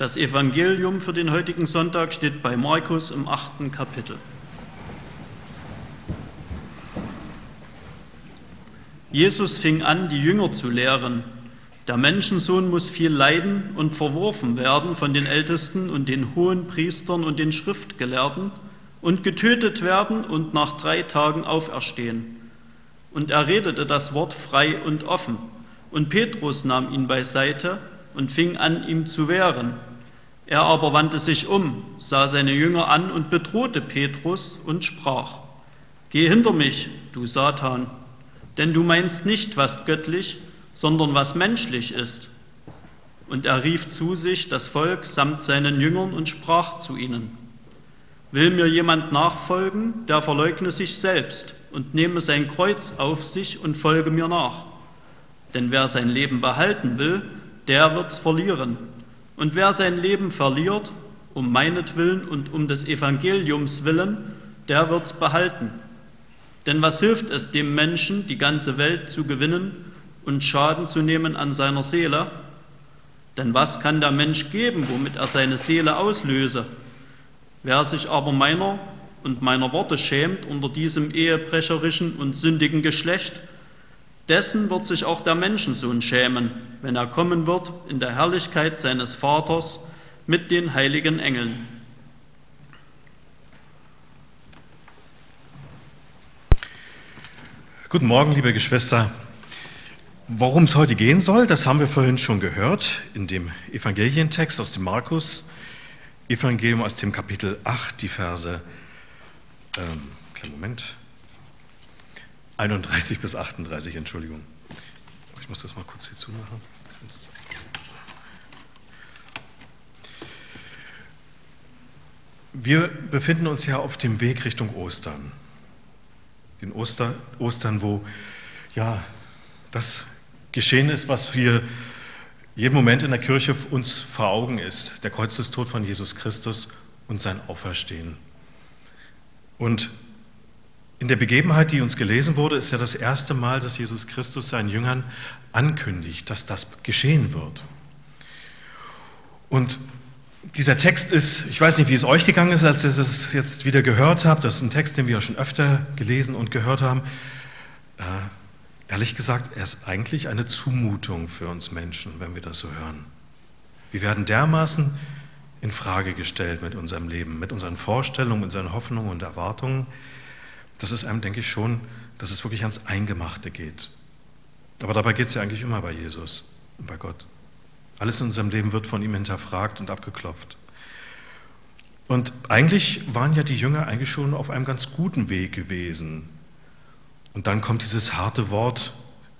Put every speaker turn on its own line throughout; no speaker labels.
Das Evangelium für den heutigen Sonntag steht bei Markus im achten Kapitel. Jesus fing an, die Jünger zu lehren. Der Menschensohn muss viel leiden und verworfen werden von den Ältesten und den hohen Priestern und den Schriftgelehrten und getötet werden und nach drei Tagen auferstehen. Und er redete das Wort frei und offen. Und Petrus nahm ihn beiseite und fing an, ihm zu wehren. Er aber wandte sich um, sah seine Jünger an und bedrohte Petrus und sprach, Geh hinter mich, du Satan, denn du meinst nicht, was göttlich, sondern was menschlich ist. Und er rief zu sich das Volk samt seinen Jüngern und sprach zu ihnen, Will mir jemand nachfolgen, der verleugne sich selbst und nehme sein Kreuz auf sich und folge mir nach. Denn wer sein Leben behalten will, der wird's verlieren. Und wer sein Leben verliert, um meinetwillen und um des Evangeliums willen, der wird's behalten. Denn was hilft es dem Menschen, die ganze Welt zu gewinnen und Schaden zu nehmen an seiner Seele? Denn was kann der Mensch geben, womit er seine Seele auslöse? Wer sich aber meiner und meiner Worte schämt unter diesem ehebrecherischen und sündigen Geschlecht, dessen wird sich auch der Menschensohn schämen, wenn er kommen wird in der Herrlichkeit seines Vaters mit den heiligen Engeln.
Guten Morgen, liebe Geschwister. Worum es heute gehen soll, das haben wir vorhin schon gehört in dem Evangelientext aus dem Markus, Evangelium aus dem Kapitel 8, die Verse, ähm, Moment, 31 bis 38, Entschuldigung. Ich muss das mal kurz hier zumachen. Wir befinden uns ja auf dem Weg Richtung Ostern. Den Oster, Ostern, wo ja das geschehen ist, was wir jeden Moment in der Kirche uns vor Augen ist, der Kreuzestod von Jesus Christus und sein Auferstehen. Und in der Begebenheit, die uns gelesen wurde, ist ja das erste Mal, dass Jesus Christus seinen Jüngern ankündigt, dass das geschehen wird. Und dieser Text ist, ich weiß nicht, wie es euch gegangen ist, als ihr das jetzt wieder gehört habt. Das ist ein Text, den wir schon öfter gelesen und gehört haben. Äh, ehrlich gesagt, er ist eigentlich eine Zumutung für uns Menschen, wenn wir das so hören. Wir werden dermaßen in Frage gestellt mit unserem Leben, mit unseren Vorstellungen, unseren Hoffnungen und Erwartungen das ist einem, denke ich, schon, dass es wirklich ans Eingemachte geht. Aber dabei geht es ja eigentlich immer bei Jesus und bei Gott. Alles in unserem Leben wird von ihm hinterfragt und abgeklopft. Und eigentlich waren ja die Jünger eigentlich schon auf einem ganz guten Weg gewesen. Und dann kommt dieses harte Wort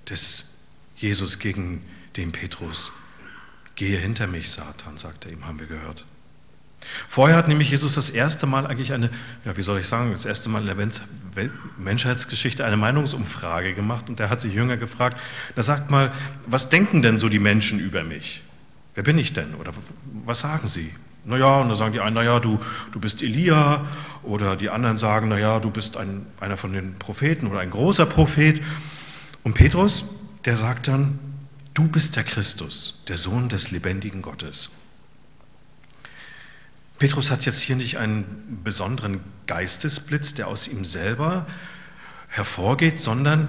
des Jesus gegen den Petrus. Gehe hinter mich, Satan, sagt er ihm, haben wir gehört. Vorher hat nämlich Jesus das erste Mal eigentlich eine, ja, wie soll ich sagen, das erste Mal in der Menschheitsgeschichte eine Meinungsumfrage gemacht und der hat sich Jünger gefragt, da sagt mal, was denken denn so die Menschen über mich? Wer bin ich denn? Oder was sagen sie? Naja, und da sagen die einen, naja, du, du bist Elia, oder die anderen sagen, naja, du bist ein, einer von den Propheten oder ein großer Prophet. Und Petrus, der sagt dann, du bist der Christus, der Sohn des lebendigen Gottes. Petrus hat jetzt hier nicht einen besonderen Geistesblitz, der aus ihm selber hervorgeht, sondern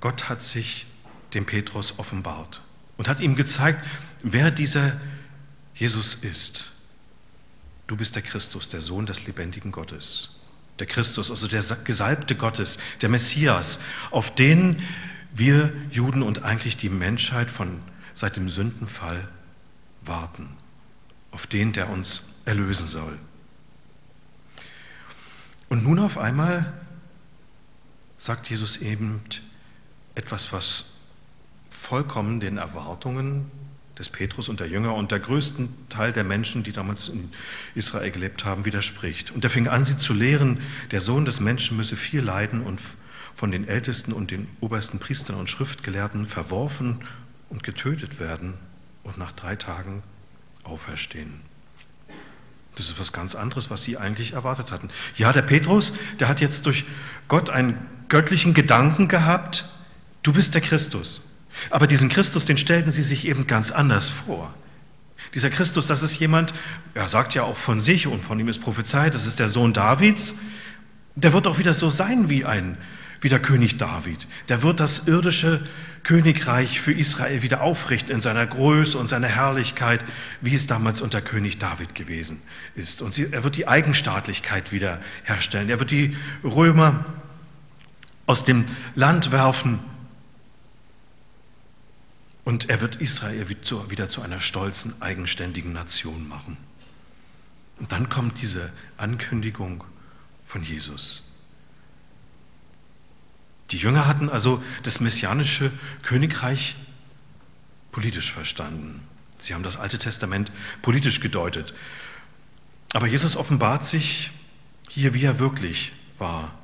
Gott hat sich dem Petrus offenbart und hat ihm gezeigt, wer dieser Jesus ist. Du bist der Christus, der Sohn des lebendigen Gottes. Der Christus, also der Gesalbte Gottes, der Messias, auf den wir Juden und eigentlich die Menschheit von seit dem Sündenfall warten. Auf den, der uns erlösen soll. Und nun auf einmal sagt Jesus eben etwas, was vollkommen den Erwartungen des Petrus und der Jünger und der größten Teil der Menschen, die damals in Israel gelebt haben, widerspricht. Und er fing an, sie zu lehren, der Sohn des Menschen müsse viel leiden und von den Ältesten und den obersten Priestern und Schriftgelehrten verworfen und getötet werden und nach drei Tagen auferstehen. Das ist was ganz anderes, was sie eigentlich erwartet hatten. Ja, der Petrus, der hat jetzt durch Gott einen göttlichen Gedanken gehabt, du bist der Christus. Aber diesen Christus, den stellten sie sich eben ganz anders vor. Dieser Christus, das ist jemand, er sagt ja auch von sich und von ihm ist prophezeit, das ist der Sohn Davids, der wird auch wieder so sein wie ein wie der König David. Der wird das irdische Königreich für Israel wieder aufrichten in seiner Größe und seiner Herrlichkeit, wie es damals unter König David gewesen ist. Und er wird die Eigenstaatlichkeit wieder herstellen. Er wird die Römer aus dem Land werfen und er wird Israel wieder zu einer stolzen, eigenständigen Nation machen. Und dann kommt diese Ankündigung von Jesus. Die Jünger hatten also das messianische Königreich politisch verstanden. Sie haben das Alte Testament politisch gedeutet. Aber Jesus offenbart sich hier, wie er wirklich war.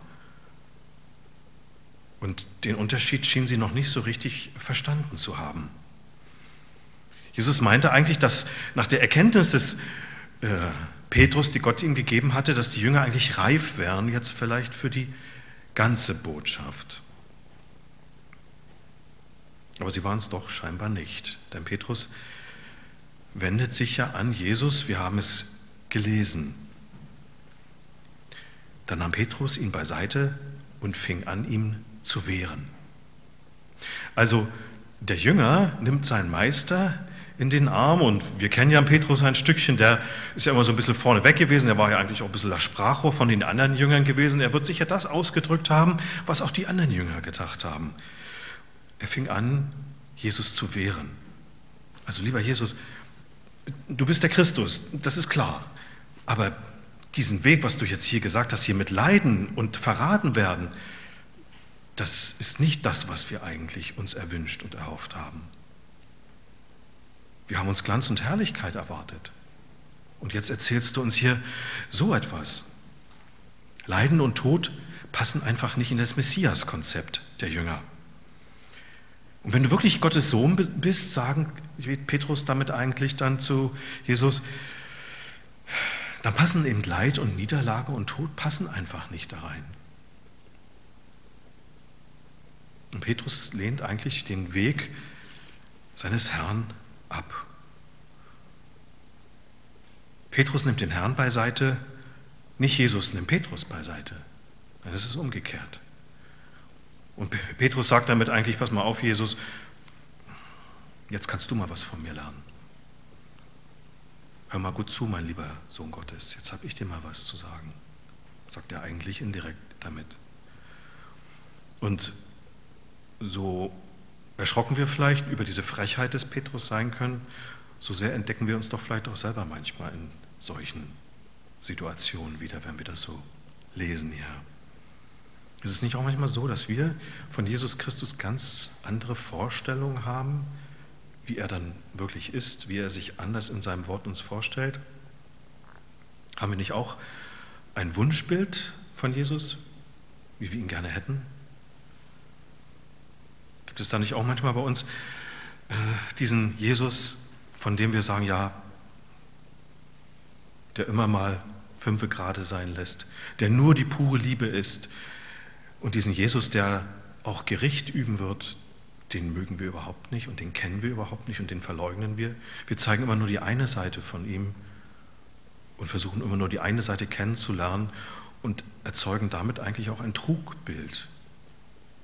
Und den Unterschied schien sie noch nicht so richtig verstanden zu haben. Jesus meinte eigentlich, dass nach der Erkenntnis des äh, Petrus, die Gott ihm gegeben hatte, dass die Jünger eigentlich reif wären, jetzt vielleicht für die ganze Botschaft. Aber sie waren es doch scheinbar nicht, denn Petrus wendet sich ja an Jesus, wir haben es gelesen. Dann nahm Petrus ihn beiseite und fing an, ihm zu wehren. Also der Jünger nimmt seinen Meister in den Arm und wir kennen ja Petrus ein Stückchen, der ist ja immer so ein bisschen vorne weg gewesen, er war ja eigentlich auch ein bisschen das Sprachrohr von den anderen Jüngern gewesen, er wird sicher das ausgedrückt haben, was auch die anderen Jünger gedacht haben. Er fing an, Jesus zu wehren. Also lieber Jesus, du bist der Christus, das ist klar, aber diesen Weg, was du jetzt hier gesagt hast, hier mit Leiden und verraten werden, das ist nicht das, was wir eigentlich uns erwünscht und erhofft haben. Wir haben uns Glanz und Herrlichkeit erwartet. Und jetzt erzählst du uns hier so etwas. Leiden und Tod passen einfach nicht in das Messias-Konzept der Jünger. Und wenn du wirklich Gottes Sohn bist, sagen Petrus damit eigentlich dann zu Jesus, dann passen eben Leid und Niederlage und Tod passen einfach nicht da rein. Und Petrus lehnt eigentlich den Weg seines Herrn ab. Petrus nimmt den Herrn beiseite, nicht Jesus nimmt Petrus beiseite. Es ist umgekehrt. Und Petrus sagt damit eigentlich, pass mal auf, Jesus, jetzt kannst du mal was von mir lernen. Hör mal gut zu, mein lieber Sohn Gottes, jetzt habe ich dir mal was zu sagen. Sagt er eigentlich indirekt damit. Und so erschrocken wir vielleicht über diese Frechheit des Petrus sein können, so sehr entdecken wir uns doch vielleicht auch selber manchmal in solchen Situationen wieder, wenn wir das so lesen hier. Ist es nicht auch manchmal so, dass wir von Jesus Christus ganz andere Vorstellungen haben, wie er dann wirklich ist, wie er sich anders in seinem Wort uns vorstellt? Haben wir nicht auch ein Wunschbild von Jesus, wie wir ihn gerne hätten? Gibt es da nicht auch manchmal bei uns äh, diesen Jesus, von dem wir sagen, ja, der immer mal fünfe Grade sein lässt, der nur die pure Liebe ist. Und diesen Jesus, der auch Gericht üben wird, den mögen wir überhaupt nicht und den kennen wir überhaupt nicht und den verleugnen wir. Wir zeigen immer nur die eine Seite von ihm und versuchen immer nur die eine Seite kennenzulernen und erzeugen damit eigentlich auch ein Trugbild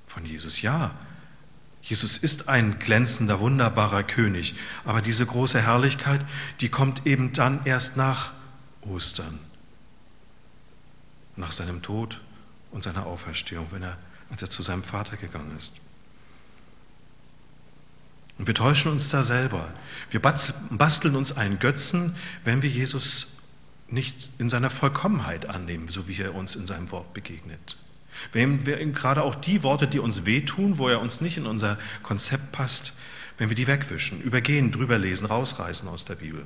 von Jesus. Ja, Jesus ist ein glänzender, wunderbarer König, aber diese große Herrlichkeit, die kommt eben dann erst nach Ostern, nach seinem Tod und seiner Auferstehung, wenn er, als er zu seinem Vater gegangen ist. Und wir täuschen uns da selber. Wir basteln uns einen Götzen, wenn wir Jesus nicht in seiner Vollkommenheit annehmen, so wie er uns in seinem Wort begegnet. Wenn wir gerade auch die Worte, die uns wehtun, wo er uns nicht in unser Konzept passt, wenn wir die wegwischen, übergehen, drüber lesen, rausreißen aus der Bibel.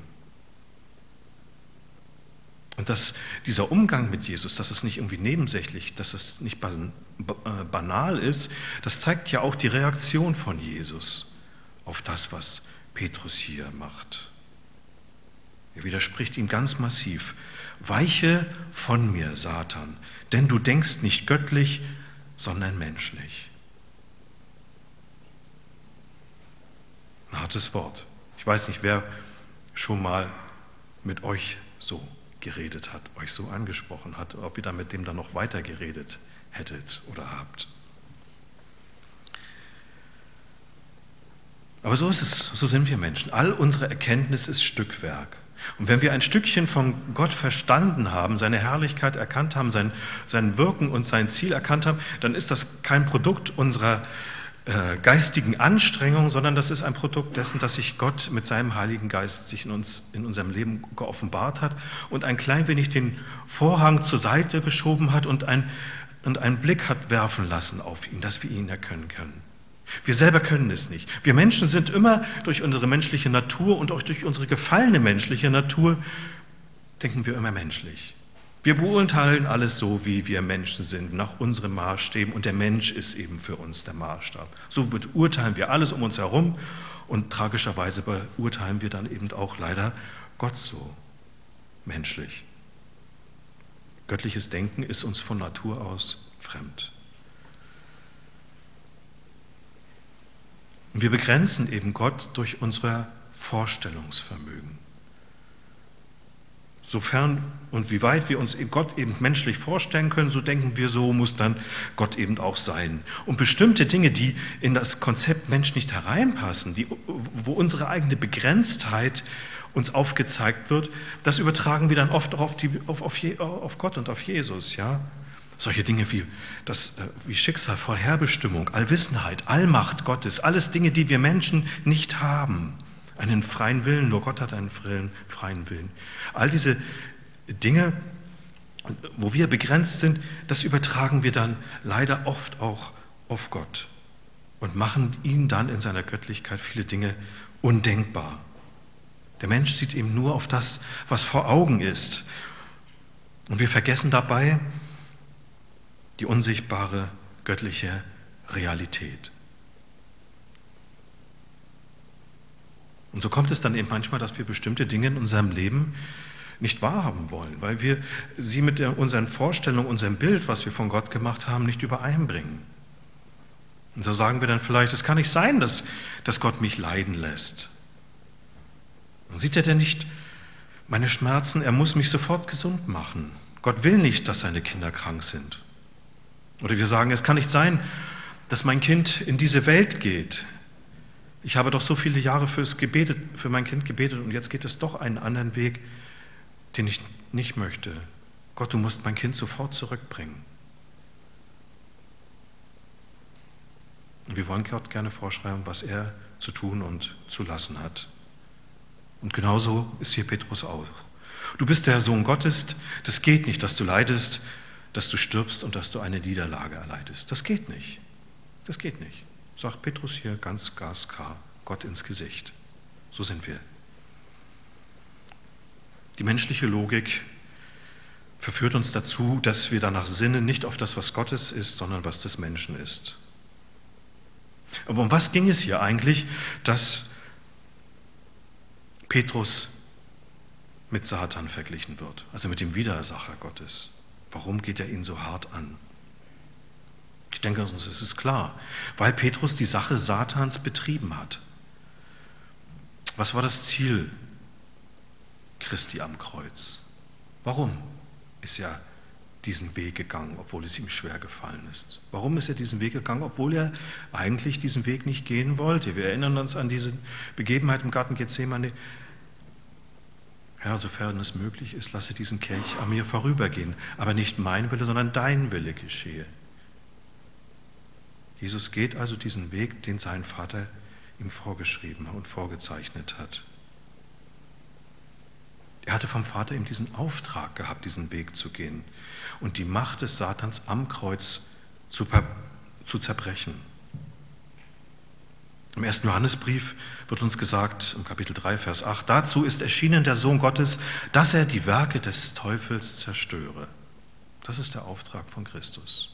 Und dass dieser Umgang mit Jesus, dass es nicht irgendwie nebensächlich, dass es nicht äh, banal ist, das zeigt ja auch die Reaktion von Jesus auf das, was Petrus hier macht. Er widerspricht ihm ganz massiv. Weiche von mir, Satan, denn du denkst nicht göttlich, sondern menschlich. Ein hartes Wort. Ich weiß nicht, wer schon mal mit euch so geredet hat, euch so angesprochen hat, ob ihr dann mit dem dann noch weiter geredet hättet oder habt. Aber so ist es, so sind wir Menschen. All unsere Erkenntnis ist Stückwerk. Und wenn wir ein Stückchen von Gott verstanden haben, seine Herrlichkeit erkannt haben, sein, sein Wirken und sein Ziel erkannt haben, dann ist das kein Produkt unserer äh, geistigen Anstrengung, sondern das ist ein Produkt dessen, dass sich Gott mit seinem Heiligen Geist sich in uns, in unserem Leben geoffenbart hat und ein klein wenig den Vorhang zur Seite geschoben hat und, ein, und einen Blick hat werfen lassen auf ihn, dass wir ihn erkennen können. Wir selber können es nicht. Wir Menschen sind immer durch unsere menschliche Natur und auch durch unsere gefallene menschliche Natur, denken wir immer menschlich. Wir beurteilen alles so, wie wir Menschen sind, nach unseren Maßstäben und der Mensch ist eben für uns der Maßstab. So beurteilen wir alles um uns herum und tragischerweise beurteilen wir dann eben auch leider Gott so menschlich. Göttliches Denken ist uns von Natur aus fremd. Und wir begrenzen eben Gott durch unser Vorstellungsvermögen. Sofern und wie weit wir uns Gott eben menschlich vorstellen können, so denken wir, so muss dann Gott eben auch sein. Und bestimmte Dinge, die in das Konzept Mensch nicht hereinpassen, die, wo unsere eigene Begrenztheit uns aufgezeigt wird, das übertragen wir dann oft auf, die, auf, auf, auf Gott und auf Jesus. Ja? Solche Dinge wie, das, äh, wie Schicksal, Vorherbestimmung, Allwissenheit, Allmacht Gottes, alles Dinge, die wir Menschen nicht haben. Einen freien Willen, nur Gott hat einen freien, freien Willen. All diese Dinge, wo wir begrenzt sind, das übertragen wir dann leider oft auch auf Gott und machen ihn dann in seiner Göttlichkeit viele Dinge undenkbar. Der Mensch sieht eben nur auf das, was vor Augen ist. Und wir vergessen dabei, die unsichtbare göttliche Realität. Und so kommt es dann eben manchmal, dass wir bestimmte Dinge in unserem Leben nicht wahrhaben wollen, weil wir sie mit unseren Vorstellungen, unserem Bild, was wir von Gott gemacht haben, nicht übereinbringen. Und so sagen wir dann vielleicht, es kann nicht sein, dass, dass Gott mich leiden lässt. Und sieht er denn nicht meine Schmerzen? Er muss mich sofort gesund machen. Gott will nicht, dass seine Kinder krank sind. Oder wir sagen, es kann nicht sein, dass mein Kind in diese Welt geht. Ich habe doch so viele Jahre fürs gebetet, für mein Kind gebetet und jetzt geht es doch einen anderen Weg, den ich nicht möchte. Gott, du musst mein Kind sofort zurückbringen. Und wir wollen Gott gerne vorschreiben, was er zu tun und zu lassen hat. Und genauso ist hier Petrus auch. Du bist der Sohn Gottes, das geht nicht, dass du leidest, dass du stirbst und dass du eine Niederlage erleidest. Das geht nicht. Das geht nicht. Sagt Petrus hier ganz gasklar, Gott ins Gesicht. So sind wir. Die menschliche Logik verführt uns dazu, dass wir danach sinnen, nicht auf das, was Gottes ist, sondern was des Menschen ist. Aber um was ging es hier eigentlich, dass Petrus mit Satan verglichen wird, also mit dem Widersacher Gottes? Warum geht er ihn so hart an? Ich denke, uns ist es klar, weil Petrus die Sache Satans betrieben hat. Was war das Ziel Christi am Kreuz? Warum ist er diesen Weg gegangen, obwohl es ihm schwer gefallen ist? Warum ist er diesen Weg gegangen, obwohl er eigentlich diesen Weg nicht gehen wollte? Wir erinnern uns an diese Begebenheit im Garten Gethsemane. Herr, sofern es möglich ist, lasse diesen Kelch an mir vorübergehen, aber nicht mein Wille, sondern dein Wille geschehe. Jesus geht also diesen Weg, den sein Vater ihm vorgeschrieben und vorgezeichnet hat. Er hatte vom Vater ihm diesen Auftrag gehabt, diesen Weg zu gehen und die Macht des Satans am Kreuz zu, zu zerbrechen. Im ersten Johannesbrief wird uns gesagt, im Kapitel 3, Vers 8, dazu ist erschienen der Sohn Gottes, dass er die Werke des Teufels zerstöre. Das ist der Auftrag von Christus.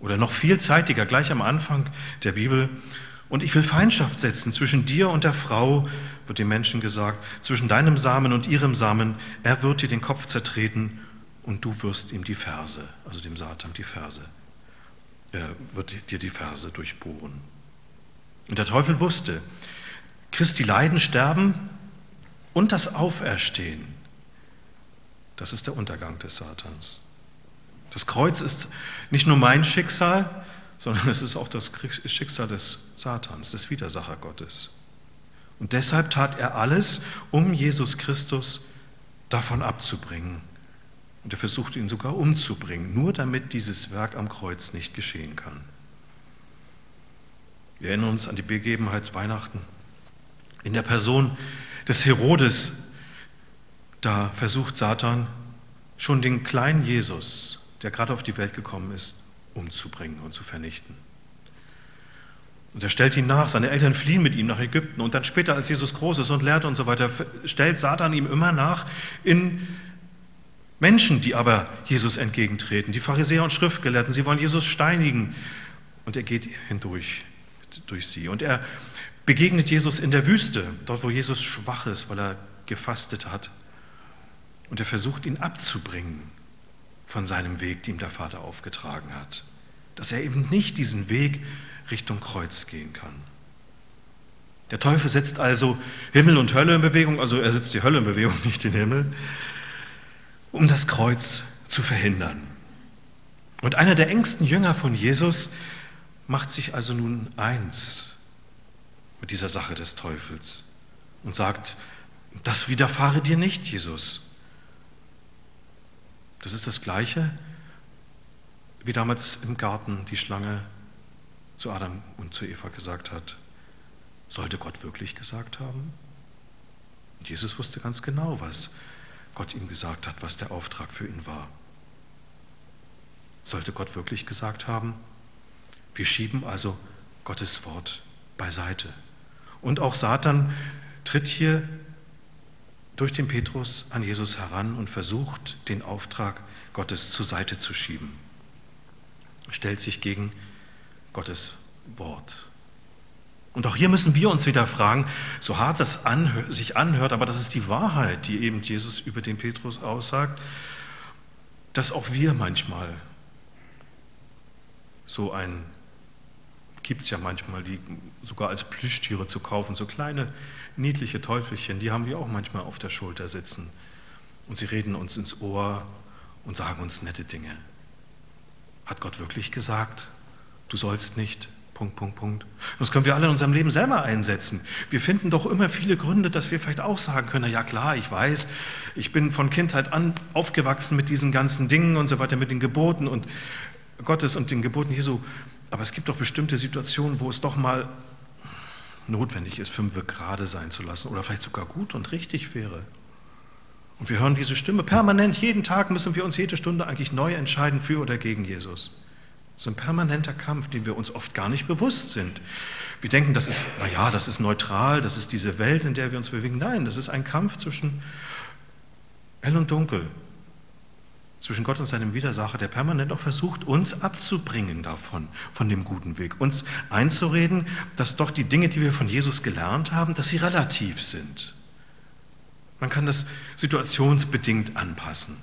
Oder noch viel zeitiger, gleich am Anfang der Bibel, und ich will Feindschaft setzen zwischen dir und der Frau, wird dem Menschen gesagt, zwischen deinem Samen und ihrem Samen. Er wird dir den Kopf zertreten und du wirst ihm die Ferse, also dem Satan die Ferse er wird dir die Verse durchbohren. Und der Teufel wusste, Christi Leiden, Sterben und das Auferstehen, das ist der Untergang des Satans. Das Kreuz ist nicht nur mein Schicksal, sondern es ist auch das Schicksal des Satans, des Widersacher Gottes. Und deshalb tat er alles, um Jesus Christus davon abzubringen. Und er versuchte ihn sogar umzubringen, nur damit dieses Werk am Kreuz nicht geschehen kann. Wir erinnern uns an die Begebenheit Weihnachten. In der Person des Herodes, da versucht Satan schon den kleinen Jesus, der gerade auf die Welt gekommen ist, umzubringen und zu vernichten. Und er stellt ihn nach. Seine Eltern fliehen mit ihm nach Ägypten. Und dann später, als Jesus groß ist und lehrt und so weiter, stellt Satan ihm immer nach in Menschen, die aber Jesus entgegentreten. Die Pharisäer und Schriftgelehrten, sie wollen Jesus steinigen. Und er geht hindurch durch sie. Und er begegnet Jesus in der Wüste, dort wo Jesus schwach ist, weil er gefastet hat. Und er versucht ihn abzubringen von seinem Weg, den ihm der Vater aufgetragen hat. Dass er eben nicht diesen Weg Richtung Kreuz gehen kann. Der Teufel setzt also Himmel und Hölle in Bewegung, also er setzt die Hölle in Bewegung, nicht den Himmel, um das Kreuz zu verhindern. Und einer der engsten Jünger von Jesus macht sich also nun eins mit dieser Sache des Teufels und sagt, das widerfahre dir nicht, Jesus. Das ist das Gleiche, wie damals im Garten die Schlange zu Adam und zu Eva gesagt hat. Sollte Gott wirklich gesagt haben? Und Jesus wusste ganz genau, was Gott ihm gesagt hat, was der Auftrag für ihn war. Sollte Gott wirklich gesagt haben? Wir schieben also Gottes Wort beiseite. Und auch Satan tritt hier durch den Petrus an Jesus heran und versucht, den Auftrag Gottes zur Seite zu schieben. Stellt sich gegen Gottes Wort. Und auch hier müssen wir uns wieder fragen, so hart das anhör, sich anhört, aber das ist die Wahrheit, die eben Jesus über den Petrus aussagt, dass auch wir manchmal so ein, gibt es ja manchmal, die sogar als Plüschtiere zu kaufen, so kleine niedliche Teufelchen, die haben wir auch manchmal auf der Schulter sitzen. Und sie reden uns ins Ohr und sagen uns nette Dinge. Hat Gott wirklich gesagt? du sollst nicht. Punkt, Punkt, Punkt. Das können wir alle in unserem Leben selber einsetzen. Wir finden doch immer viele Gründe, dass wir vielleicht auch sagen können, ja klar, ich weiß, ich bin von Kindheit an aufgewachsen mit diesen ganzen Dingen und so weiter, mit den Geboten und Gottes und den Geboten Jesu. Aber es gibt doch bestimmte Situationen, wo es doch mal notwendig ist, fünf gerade sein zu lassen oder vielleicht sogar gut und richtig wäre. Und wir hören diese Stimme permanent, jeden Tag müssen wir uns jede Stunde eigentlich neu entscheiden für oder gegen Jesus. So ein permanenter Kampf, den wir uns oft gar nicht bewusst sind. Wir denken, das ist, naja, das ist neutral, das ist diese Welt, in der wir uns bewegen. Nein, das ist ein Kampf zwischen hell und dunkel, zwischen Gott und seinem Widersacher, der permanent auch versucht, uns abzubringen davon, von dem guten Weg, uns einzureden, dass doch die Dinge, die wir von Jesus gelernt haben, dass sie relativ sind. Man kann das situationsbedingt anpassen.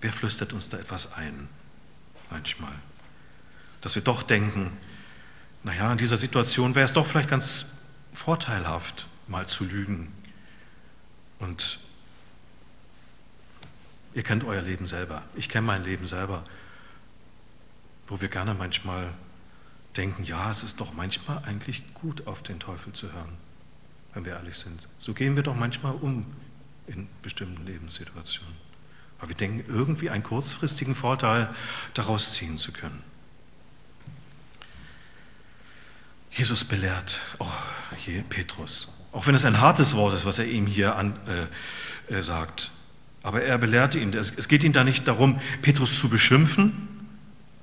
Wer flüstert uns da etwas ein? Manchmal. Dass wir doch denken, naja, in dieser Situation wäre es doch vielleicht ganz vorteilhaft, mal zu lügen. Und ihr kennt euer Leben selber. Ich kenne mein Leben selber, wo wir gerne manchmal denken, ja, es ist doch manchmal eigentlich gut, auf den Teufel zu hören, wenn wir ehrlich sind. So gehen wir doch manchmal um in bestimmten Lebenssituationen. Aber wir denken, irgendwie einen kurzfristigen Vorteil daraus ziehen zu können. Jesus belehrt auch hier Petrus, auch wenn es ein hartes Wort ist, was er ihm hier an, äh, äh, sagt. Aber er belehrte ihn. Es geht ihm da nicht darum, Petrus zu beschimpfen,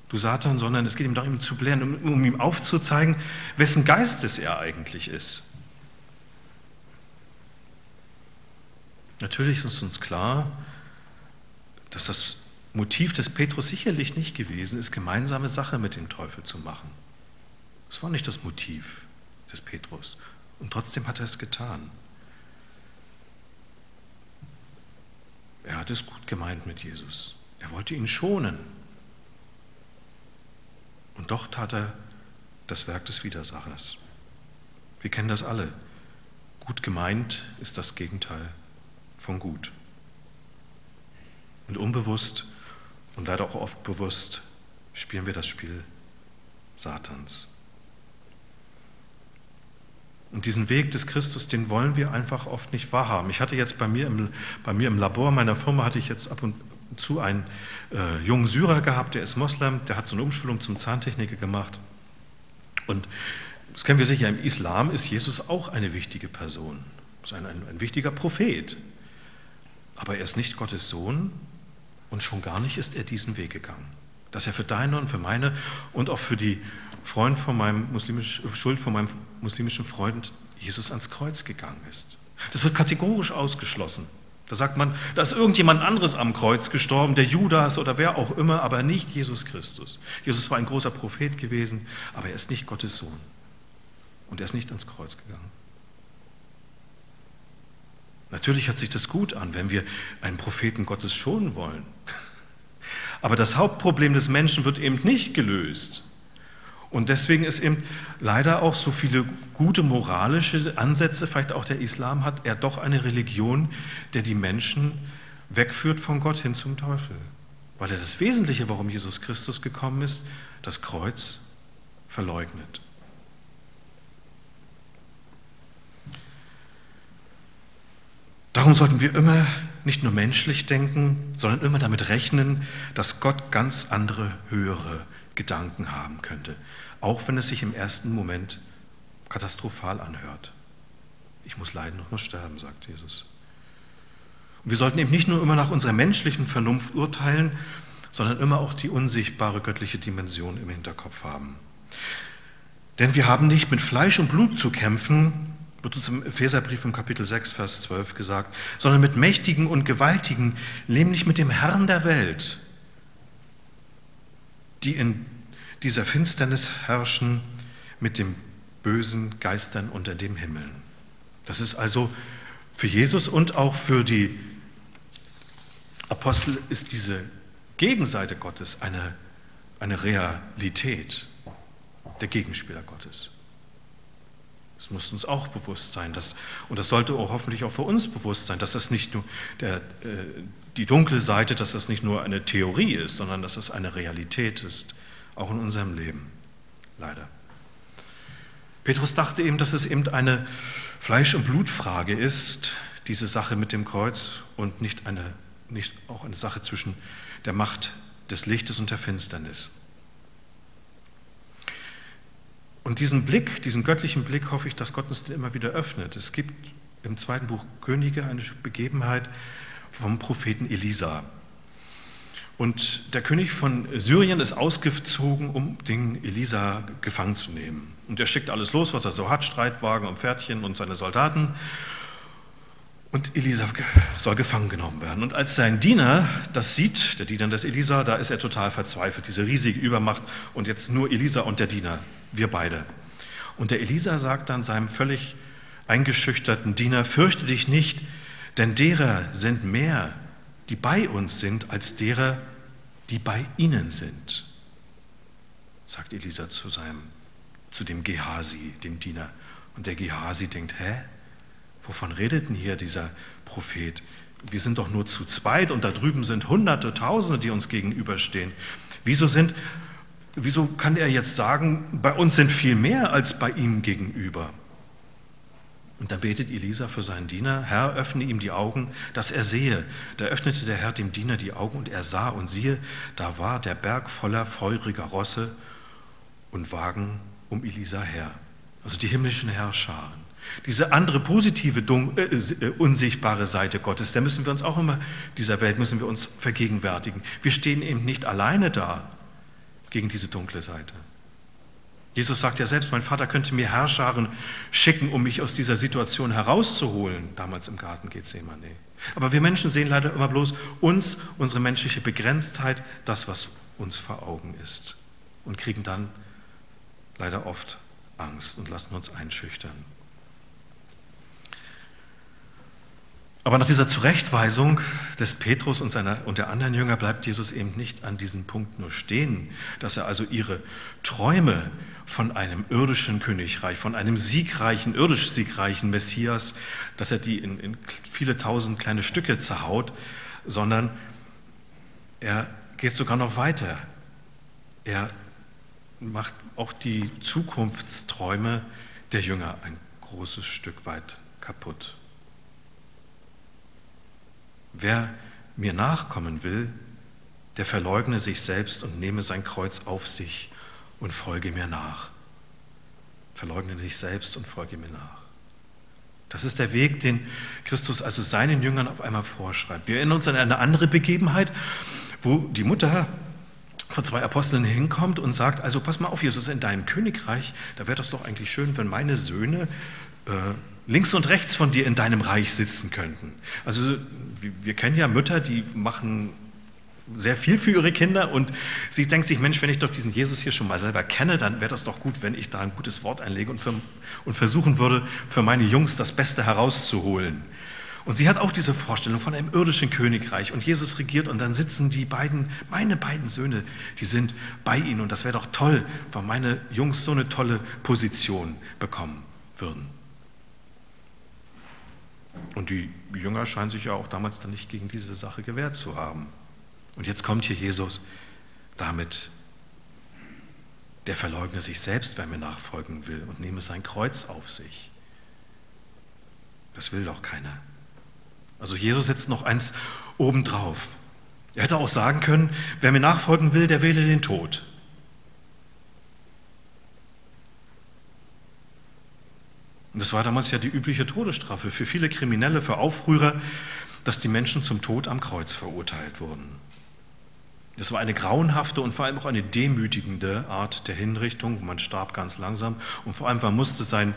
du Satan, sondern es geht ihm darum, ihn zu belehren, um, um ihm aufzuzeigen, wessen Geistes er eigentlich ist. Natürlich ist uns klar, dass das Motiv des Petrus sicherlich nicht gewesen ist, gemeinsame Sache mit dem Teufel zu machen. Das war nicht das Motiv des Petrus. Und trotzdem hat er es getan. Er hat es gut gemeint mit Jesus. Er wollte ihn schonen. Und doch tat er das Werk des Widersachers. Wir kennen das alle. Gut gemeint ist das Gegenteil von gut. Und unbewusst und leider auch oft bewusst spielen wir das Spiel Satans. Und diesen Weg des Christus, den wollen wir einfach oft nicht wahrhaben. Ich hatte jetzt bei mir im, bei mir im Labor meiner Firma, hatte ich jetzt ab und zu einen äh, jungen Syrer gehabt, der ist Moslem, der hat so eine Umschulung zum Zahntechniker gemacht. Und das kennen wir sicher, im Islam ist Jesus auch eine wichtige Person, ist ein, ein, ein wichtiger Prophet. Aber er ist nicht Gottes Sohn und schon gar nicht ist er diesen Weg gegangen. Dass er für deine und für meine und auch für die Freund von meinem muslimisch, Schuld von meinem muslimischen Freund Jesus ans Kreuz gegangen ist. Das wird kategorisch ausgeschlossen. Da sagt man, da ist irgendjemand anderes am Kreuz gestorben, der Judas oder wer auch immer, aber nicht Jesus Christus. Jesus war ein großer Prophet gewesen, aber er ist nicht Gottes Sohn. Und er ist nicht ans Kreuz gegangen. Natürlich hört sich das gut an, wenn wir einen Propheten Gottes schonen wollen. Aber das Hauptproblem des Menschen wird eben nicht gelöst. Und deswegen ist eben leider auch so viele gute moralische Ansätze, vielleicht auch der Islam hat, er doch eine Religion, der die Menschen wegführt von Gott hin zum Teufel. Weil er das Wesentliche, warum Jesus Christus gekommen ist, das Kreuz verleugnet. Darum sollten wir immer nicht nur menschlich denken, sondern immer damit rechnen, dass Gott ganz andere, höhere Gedanken haben könnte auch wenn es sich im ersten Moment katastrophal anhört. Ich muss leiden und muss sterben, sagt Jesus. Und wir sollten eben nicht nur immer nach unserer menschlichen Vernunft urteilen, sondern immer auch die unsichtbare göttliche Dimension im Hinterkopf haben. Denn wir haben nicht mit Fleisch und Blut zu kämpfen, wird uns im Epheserbrief im Kapitel 6, Vers 12 gesagt, sondern mit Mächtigen und Gewaltigen, nämlich mit dem Herrn der Welt, die in dieser Finsternis herrschen mit den bösen Geistern unter dem Himmel. Das ist also für Jesus und auch für die Apostel ist diese Gegenseite Gottes eine, eine Realität, der Gegenspieler Gottes. Das muss uns auch bewusst sein, dass, und das sollte auch hoffentlich auch für uns bewusst sein, dass das nicht nur der, äh, die dunkle Seite, dass das nicht nur eine Theorie ist, sondern dass es eine Realität ist auch in unserem Leben, leider. Petrus dachte eben, dass es eben eine Fleisch- und Blutfrage ist, diese Sache mit dem Kreuz und nicht, eine, nicht auch eine Sache zwischen der Macht des Lichtes und der Finsternis. Und diesen Blick, diesen göttlichen Blick hoffe ich, dass Gott uns immer wieder öffnet. Es gibt im zweiten Buch Könige eine Begebenheit vom Propheten Elisa. Und der König von Syrien ist ausgezogen, um den Elisa gefangen zu nehmen. Und er schickt alles los, was er so hat, Streitwagen und Pferdchen und seine Soldaten. Und Elisa soll gefangen genommen werden. Und als sein Diener das sieht, der Diener des Elisa, da ist er total verzweifelt, diese riesige Übermacht. Und jetzt nur Elisa und der Diener, wir beide. Und der Elisa sagt dann seinem völlig eingeschüchterten Diener, fürchte dich nicht, denn derer sind mehr, die bei uns sind, als derer, die bei ihnen sind, sagt Elisa zu seinem, zu dem Gehasi, dem Diener. Und der Gehasi denkt, hä? Wovon redet denn hier dieser Prophet? Wir sind doch nur zu zweit und da drüben sind Hunderte, Tausende, die uns gegenüberstehen. Wieso sind, wieso kann er jetzt sagen, bei uns sind viel mehr als bei ihm gegenüber? Und dann betet Elisa für seinen Diener, Herr, öffne ihm die Augen, dass er sehe. Da öffnete der Herr dem Diener die Augen und er sah und siehe, da war der Berg voller feuriger Rosse und Wagen um Elisa her. Also die himmlischen Herrscharen. Diese andere positive, äh, äh, unsichtbare Seite Gottes, der müssen wir uns auch immer, dieser Welt müssen wir uns vergegenwärtigen. Wir stehen eben nicht alleine da gegen diese dunkle Seite. Jesus sagt ja selbst, mein Vater könnte mir Herrscharen schicken, um mich aus dieser Situation herauszuholen, damals im Garten Gethsemane. Aber wir Menschen sehen leider immer bloß uns, unsere menschliche Begrenztheit, das, was uns vor Augen ist und kriegen dann leider oft Angst und lassen uns einschüchtern. Aber nach dieser Zurechtweisung des Petrus und, seiner, und der anderen Jünger bleibt Jesus eben nicht an diesem Punkt nur stehen, dass er also ihre Träume von einem irdischen Königreich, von einem siegreichen, irdisch siegreichen Messias, dass er die in, in viele tausend kleine Stücke zerhaut, sondern er geht sogar noch weiter. Er macht auch die Zukunftsträume der Jünger ein großes Stück weit kaputt. Wer mir nachkommen will, der verleugne sich selbst und nehme sein Kreuz auf sich und folge mir nach. Verleugne dich selbst und folge mir nach. Das ist der Weg, den Christus also seinen Jüngern auf einmal vorschreibt. Wir erinnern uns an eine andere Begebenheit, wo die Mutter von zwei Aposteln hinkommt und sagt, also pass mal auf, Jesus, in deinem Königreich, da wäre das doch eigentlich schön, wenn meine Söhne äh, links und rechts von dir in deinem Reich sitzen könnten. Also wir kennen ja Mütter, die machen sehr viel für ihre Kinder und sie denkt sich, Mensch, wenn ich doch diesen Jesus hier schon mal selber kenne, dann wäre das doch gut, wenn ich da ein gutes Wort einlege und, für, und versuchen würde, für meine Jungs das Beste herauszuholen. Und sie hat auch diese Vorstellung von einem irdischen Königreich und Jesus regiert und dann sitzen die beiden, meine beiden Söhne, die sind bei ihnen und das wäre doch toll, weil meine Jungs so eine tolle Position bekommen würden. Und die Jünger scheinen sich ja auch damals dann nicht gegen diese Sache gewehrt zu haben. Und jetzt kommt hier Jesus damit, der verleugne sich selbst, wer mir nachfolgen will und nehme sein Kreuz auf sich. Das will doch keiner. Also Jesus setzt noch eins obendrauf. Er hätte auch sagen können, wer mir nachfolgen will, der wähle den Tod. Und das war damals ja die übliche Todesstrafe für viele Kriminelle, für Aufrührer, dass die Menschen zum Tod am Kreuz verurteilt wurden. Das war eine grauenhafte und vor allem auch eine demütigende Art der Hinrichtung, wo man starb ganz langsam und vor allem man musste sein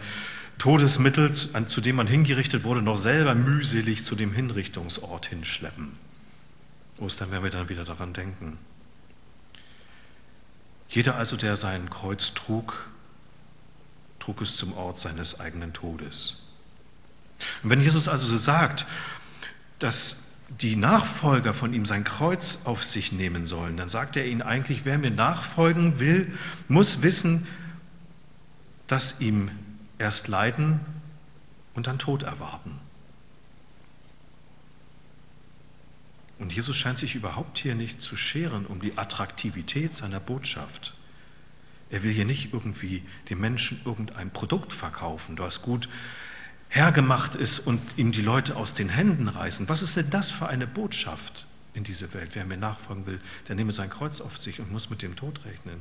Todesmittel, zu dem man hingerichtet wurde, noch selber mühselig zu dem Hinrichtungsort hinschleppen. Ostern werden wir dann wieder daran denken. Jeder also, der sein Kreuz trug, trug es zum Ort seines eigenen Todes. Und wenn Jesus also so sagt, dass die Nachfolger von ihm sein Kreuz auf sich nehmen sollen, dann sagt er ihnen eigentlich, wer mir nachfolgen will, muss wissen, dass ihm erst Leiden und dann Tod erwarten. Und Jesus scheint sich überhaupt hier nicht zu scheren um die Attraktivität seiner Botschaft. Er will hier nicht irgendwie den Menschen irgendein Produkt verkaufen, das gut hergemacht ist und ihm die Leute aus den Händen reißen. Was ist denn das für eine Botschaft in diese Welt? Wer mir nachfolgen will, der nehme sein Kreuz auf sich und muss mit dem Tod rechnen.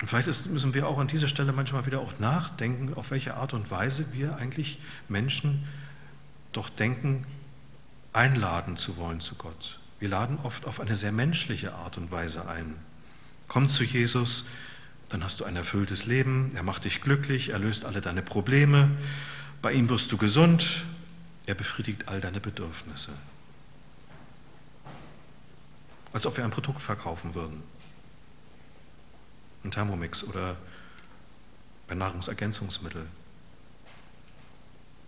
Und vielleicht ist, müssen wir auch an dieser Stelle manchmal wieder auch nachdenken, auf welche Art und Weise wir eigentlich Menschen doch denken, einladen zu wollen zu Gott. Wir laden oft auf eine sehr menschliche Art und Weise ein. Komm zu Jesus, dann hast du ein erfülltes Leben, er macht dich glücklich, er löst alle deine Probleme, bei ihm wirst du gesund, er befriedigt all deine Bedürfnisse. Als ob wir ein Produkt verkaufen würden. Ein Thermomix oder ein Nahrungsergänzungsmittel.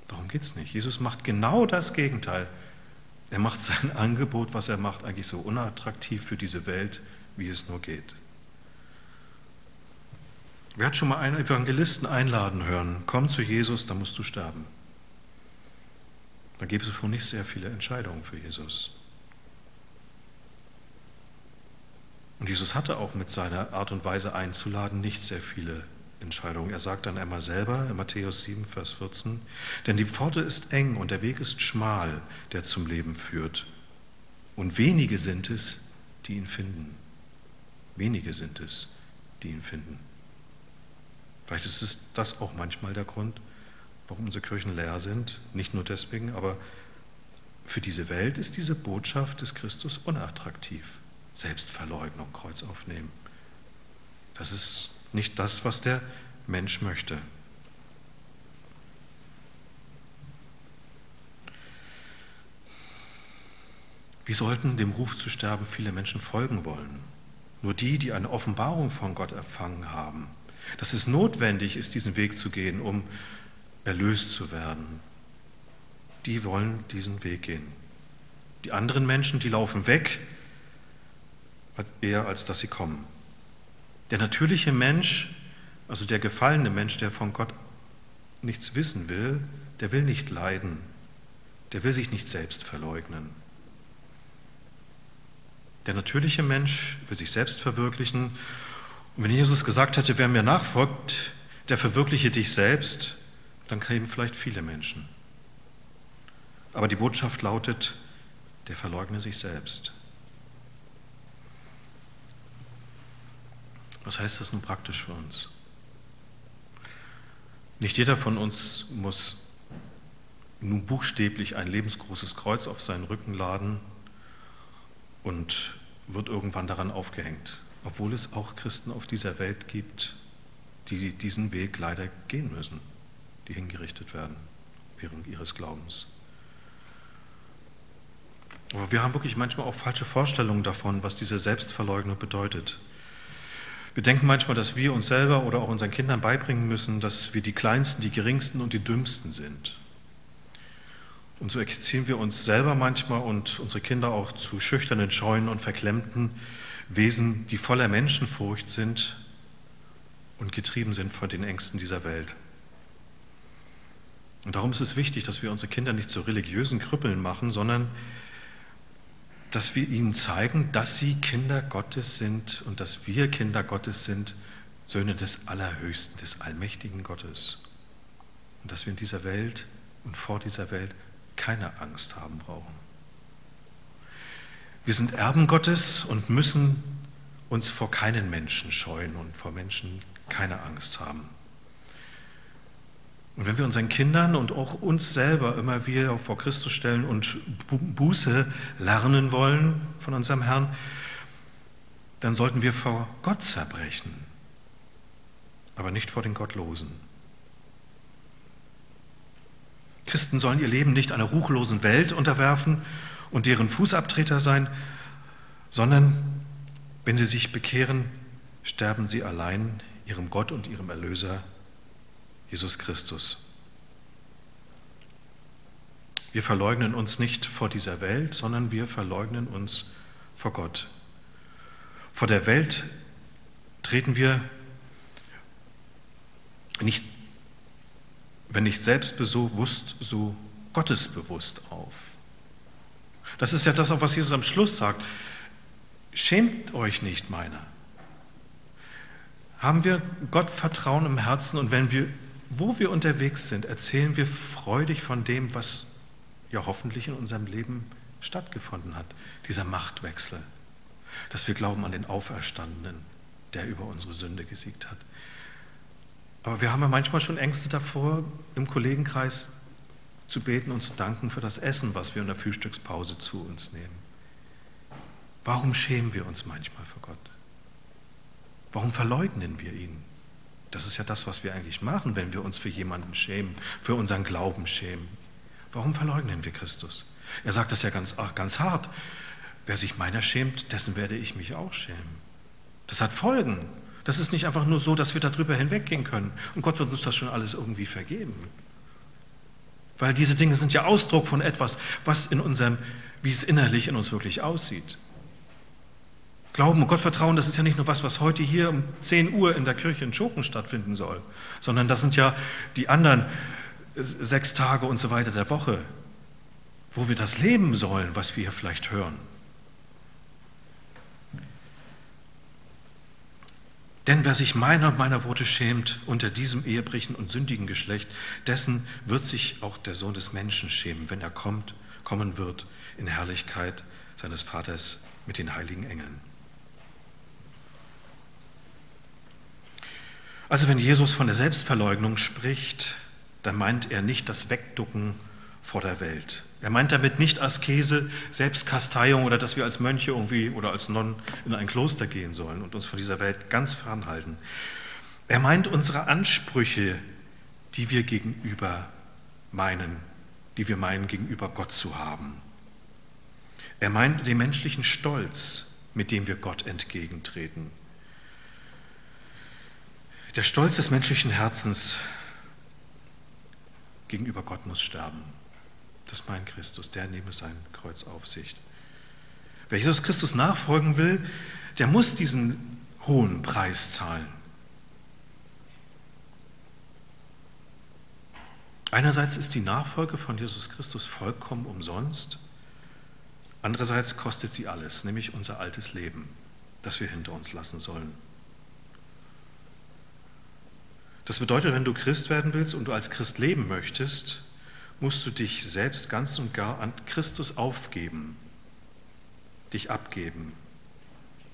Darum geht es nicht. Jesus macht genau das Gegenteil. Er macht sein Angebot, was er macht, eigentlich so unattraktiv für diese Welt, wie es nur geht. Wer hat schon mal einen Evangelisten einladen hören? Komm zu Jesus, da musst du sterben. Da gäbe es wohl nicht sehr viele Entscheidungen für Jesus. Und Jesus hatte auch mit seiner Art und Weise einzuladen nicht sehr viele Entscheidungen. Er sagt dann einmal selber in Matthäus 7, Vers 14, denn die Pforte ist eng und der Weg ist schmal, der zum Leben führt. Und wenige sind es, die ihn finden. Wenige sind es, die ihn finden. Vielleicht ist es das auch manchmal der Grund, warum unsere Kirchen leer sind. Nicht nur deswegen, aber für diese Welt ist diese Botschaft des Christus unattraktiv. Selbstverleugnung, Kreuz aufnehmen. Das ist nicht das, was der Mensch möchte. Wie sollten dem Ruf zu sterben viele Menschen folgen wollen? Nur die, die eine Offenbarung von Gott empfangen haben dass es notwendig ist, diesen Weg zu gehen, um erlöst zu werden. die wollen diesen Weg gehen. Die anderen Menschen, die laufen weg, eher als dass sie kommen. Der natürliche Mensch, also der gefallene Mensch, der von Gott nichts wissen will, der will nicht leiden, der will sich nicht selbst verleugnen. Der natürliche Mensch will sich selbst verwirklichen. Und wenn Jesus gesagt hätte, wer mir nachfolgt, der verwirkliche dich selbst, dann kämen vielleicht viele Menschen. Aber die Botschaft lautet, der verleugne sich selbst. Was heißt das nun praktisch für uns? Nicht jeder von uns muss nun buchstäblich ein lebensgroßes Kreuz auf seinen Rücken laden und wird irgendwann daran aufgehängt, obwohl es auch Christen auf dieser Welt gibt, die diesen Weg leider gehen müssen, die hingerichtet werden während ihres Glaubens. Aber wir haben wirklich manchmal auch falsche Vorstellungen davon, was diese Selbstverleugnung bedeutet. Wir denken manchmal, dass wir uns selber oder auch unseren Kindern beibringen müssen, dass wir die Kleinsten, die Geringsten und die Dümmsten sind. Und so erziehen wir uns selber manchmal und unsere Kinder auch zu schüchternen, scheuen und verklemmten Wesen, die voller Menschenfurcht sind und getrieben sind von den Ängsten dieser Welt. Und darum ist es wichtig, dass wir unsere Kinder nicht zu religiösen Krüppeln machen, sondern dass wir ihnen zeigen, dass sie Kinder Gottes sind und dass wir Kinder Gottes sind, Söhne des Allerhöchsten, des allmächtigen Gottes. Und dass wir in dieser Welt und vor dieser Welt keine Angst haben brauchen. Wir sind Erben Gottes und müssen uns vor keinen Menschen scheuen und vor Menschen keine Angst haben. Und wenn wir unseren Kindern und auch uns selber immer wieder vor Christus stellen und Buße lernen wollen von unserem Herrn, dann sollten wir vor Gott zerbrechen, aber nicht vor den Gottlosen. Christen sollen ihr Leben nicht einer ruchlosen Welt unterwerfen und deren Fußabtreter sein, sondern wenn sie sich bekehren, sterben sie allein ihrem Gott und ihrem Erlöser, Jesus Christus. Wir verleugnen uns nicht vor dieser Welt, sondern wir verleugnen uns vor Gott. Vor der Welt treten wir nicht wenn nicht selbstbewusst, so gottesbewusst auf. Das ist ja das, was Jesus am Schluss sagt. Schämt euch nicht meiner. Haben wir Gott Vertrauen im Herzen und wenn wir, wo wir unterwegs sind, erzählen wir freudig von dem, was ja hoffentlich in unserem Leben stattgefunden hat, dieser Machtwechsel, dass wir glauben an den Auferstandenen, der über unsere Sünde gesiegt hat. Aber wir haben ja manchmal schon Ängste davor, im Kollegenkreis zu beten und zu danken für das Essen, was wir in der Frühstückspause zu uns nehmen. Warum schämen wir uns manchmal vor Gott? Warum verleugnen wir ihn? Das ist ja das, was wir eigentlich machen, wenn wir uns für jemanden schämen, für unseren Glauben schämen. Warum verleugnen wir Christus? Er sagt das ja ganz, ganz hart. Wer sich meiner schämt, dessen werde ich mich auch schämen. Das hat Folgen. Das ist nicht einfach nur so, dass wir darüber hinweggehen können. Und Gott wird uns das schon alles irgendwie vergeben. Weil diese Dinge sind ja Ausdruck von etwas, was in unserem, wie es innerlich in uns wirklich aussieht. Glauben und Gottvertrauen, das ist ja nicht nur was, was heute hier um 10 Uhr in der Kirche in Schoken stattfinden soll, sondern das sind ja die anderen sechs Tage und so weiter der Woche, wo wir das leben sollen, was wir hier vielleicht hören. Denn wer sich meiner und meiner Worte schämt unter diesem ehebrechen und sündigen Geschlecht, dessen wird sich auch der Sohn des Menschen schämen, wenn er kommt, kommen wird in Herrlichkeit seines Vaters mit den heiligen Engeln. Also wenn Jesus von der Selbstverleugnung spricht, dann meint er nicht das Wegducken vor der Welt. Er meint damit nicht Askese, Selbstkasteiung oder dass wir als Mönche irgendwie oder als Nonnen in ein Kloster gehen sollen und uns von dieser Welt ganz fernhalten. Er meint unsere Ansprüche, die wir gegenüber meinen, die wir meinen gegenüber Gott zu haben. Er meint den menschlichen Stolz, mit dem wir Gott entgegentreten. Der Stolz des menschlichen Herzens gegenüber Gott muss sterben. Das ist mein Christus, der nehme sein Kreuz auf sich. Wer Jesus Christus nachfolgen will, der muss diesen hohen Preis zahlen. Einerseits ist die Nachfolge von Jesus Christus vollkommen umsonst, andererseits kostet sie alles, nämlich unser altes Leben, das wir hinter uns lassen sollen. Das bedeutet, wenn du Christ werden willst und du als Christ leben möchtest, musst du dich selbst ganz und gar an Christus aufgeben, dich abgeben.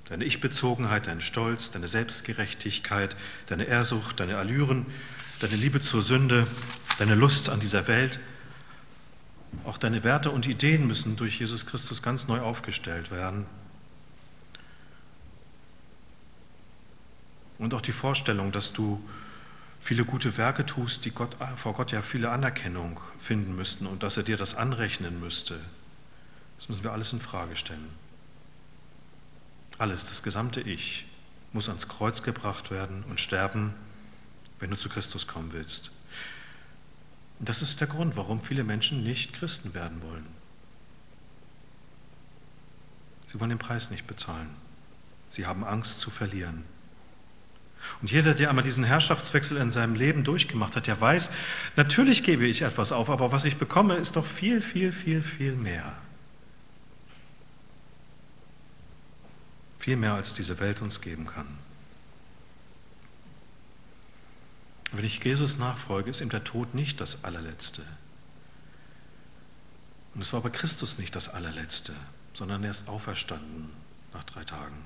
Deine Ich-Bezogenheit, dein Stolz, deine Selbstgerechtigkeit, deine Ehrsucht, deine Allüren, deine Liebe zur Sünde, deine Lust an dieser Welt, auch deine Werte und Ideen müssen durch Jesus Christus ganz neu aufgestellt werden. Und auch die Vorstellung, dass du viele gute Werke tust, die Gott, vor Gott ja viele Anerkennung finden müssten und dass er dir das anrechnen müsste. Das müssen wir alles in Frage stellen. Alles, das gesamte Ich, muss ans Kreuz gebracht werden und sterben, wenn du zu Christus kommen willst. Und das ist der Grund, warum viele Menschen nicht Christen werden wollen. Sie wollen den Preis nicht bezahlen. Sie haben Angst zu verlieren. Und jeder, der einmal diesen Herrschaftswechsel in seinem Leben durchgemacht hat, der weiß, natürlich gebe ich etwas auf, aber was ich bekomme, ist doch viel, viel, viel, viel mehr. Viel mehr, als diese Welt uns geben kann. Wenn ich Jesus nachfolge, ist ihm der Tod nicht das allerletzte. Und es war bei Christus nicht das allerletzte, sondern er ist auferstanden nach drei Tagen.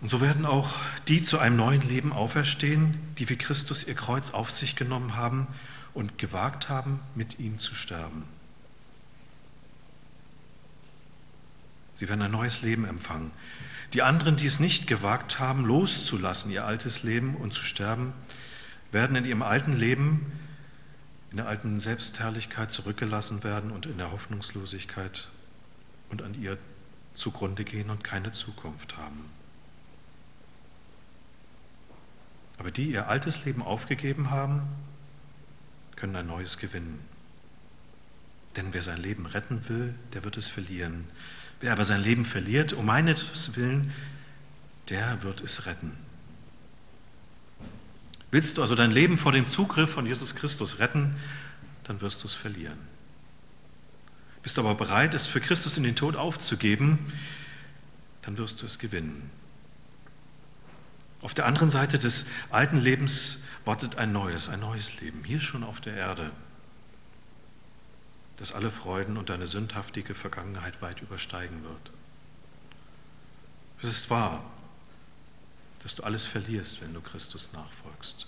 Und so werden auch die zu einem neuen Leben auferstehen, die wie Christus ihr Kreuz auf sich genommen haben und gewagt haben, mit ihm zu sterben. Sie werden ein neues Leben empfangen. Die anderen, die es nicht gewagt haben, loszulassen, ihr altes Leben und zu sterben, werden in ihrem alten Leben, in der alten Selbstherrlichkeit zurückgelassen werden und in der Hoffnungslosigkeit und an ihr zugrunde gehen und keine Zukunft haben. Aber die ihr altes Leben aufgegeben haben, können ein neues gewinnen. Denn wer sein Leben retten will, der wird es verlieren. Wer aber sein Leben verliert, um meinetwillen, der wird es retten. Willst du also dein Leben vor dem Zugriff von Jesus Christus retten, dann wirst du es verlieren. Bist du aber bereit, es für Christus in den Tod aufzugeben, dann wirst du es gewinnen. Auf der anderen Seite des alten Lebens wartet ein neues, ein neues Leben, hier schon auf der Erde, das alle Freuden und deine sündhaftige Vergangenheit weit übersteigen wird. Es ist wahr, dass du alles verlierst, wenn du Christus nachfolgst.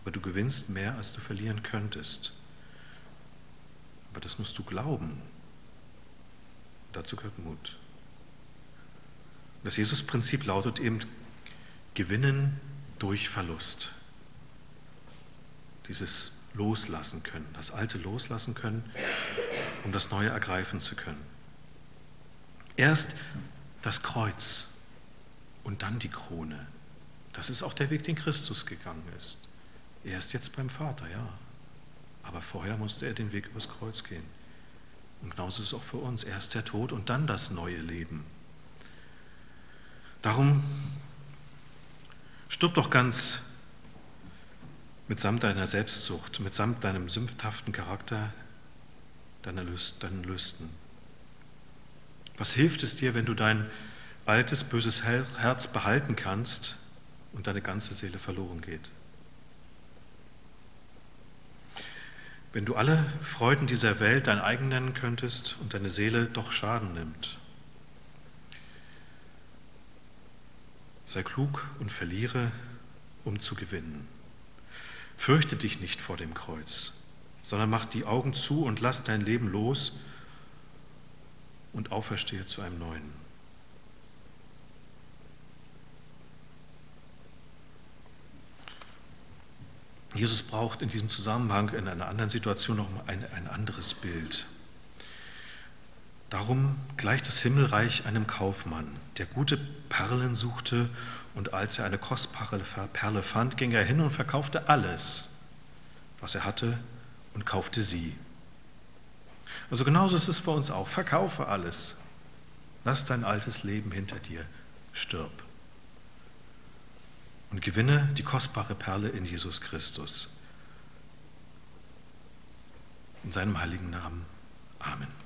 Aber du gewinnst mehr, als du verlieren könntest. Aber das musst du glauben. Dazu gehört Mut. Das Jesus-Prinzip lautet eben, Gewinnen durch Verlust. Dieses Loslassen können, das Alte loslassen können, um das Neue ergreifen zu können. Erst das Kreuz und dann die Krone. Das ist auch der Weg, den Christus gegangen ist. Er ist jetzt beim Vater, ja. Aber vorher musste er den Weg übers Kreuz gehen. Und genauso ist es auch für uns. Erst der Tod und dann das neue Leben. Darum Stirb doch ganz mitsamt deiner Selbstsucht, mitsamt deinem sündhaften Charakter, deiner Lust, deinen Lüsten. Was hilft es dir, wenn du dein altes, böses Herz behalten kannst und deine ganze Seele verloren geht? Wenn du alle Freuden dieser Welt dein eigen nennen könntest und deine Seele doch Schaden nimmt. Sei klug und verliere, um zu gewinnen. Fürchte dich nicht vor dem Kreuz, sondern mach die Augen zu und lass dein Leben los und auferstehe zu einem neuen. Jesus braucht in diesem Zusammenhang in einer anderen Situation noch ein, ein anderes Bild. Darum gleicht das Himmelreich einem Kaufmann, der gute Perlen suchte und als er eine kostbare Perle fand, ging er hin und verkaufte alles, was er hatte und kaufte sie. Also genauso ist es für uns auch. Verkaufe alles. Lass dein altes Leben hinter dir. Stirb. Und gewinne die kostbare Perle in Jesus Christus. In seinem heiligen Namen. Amen.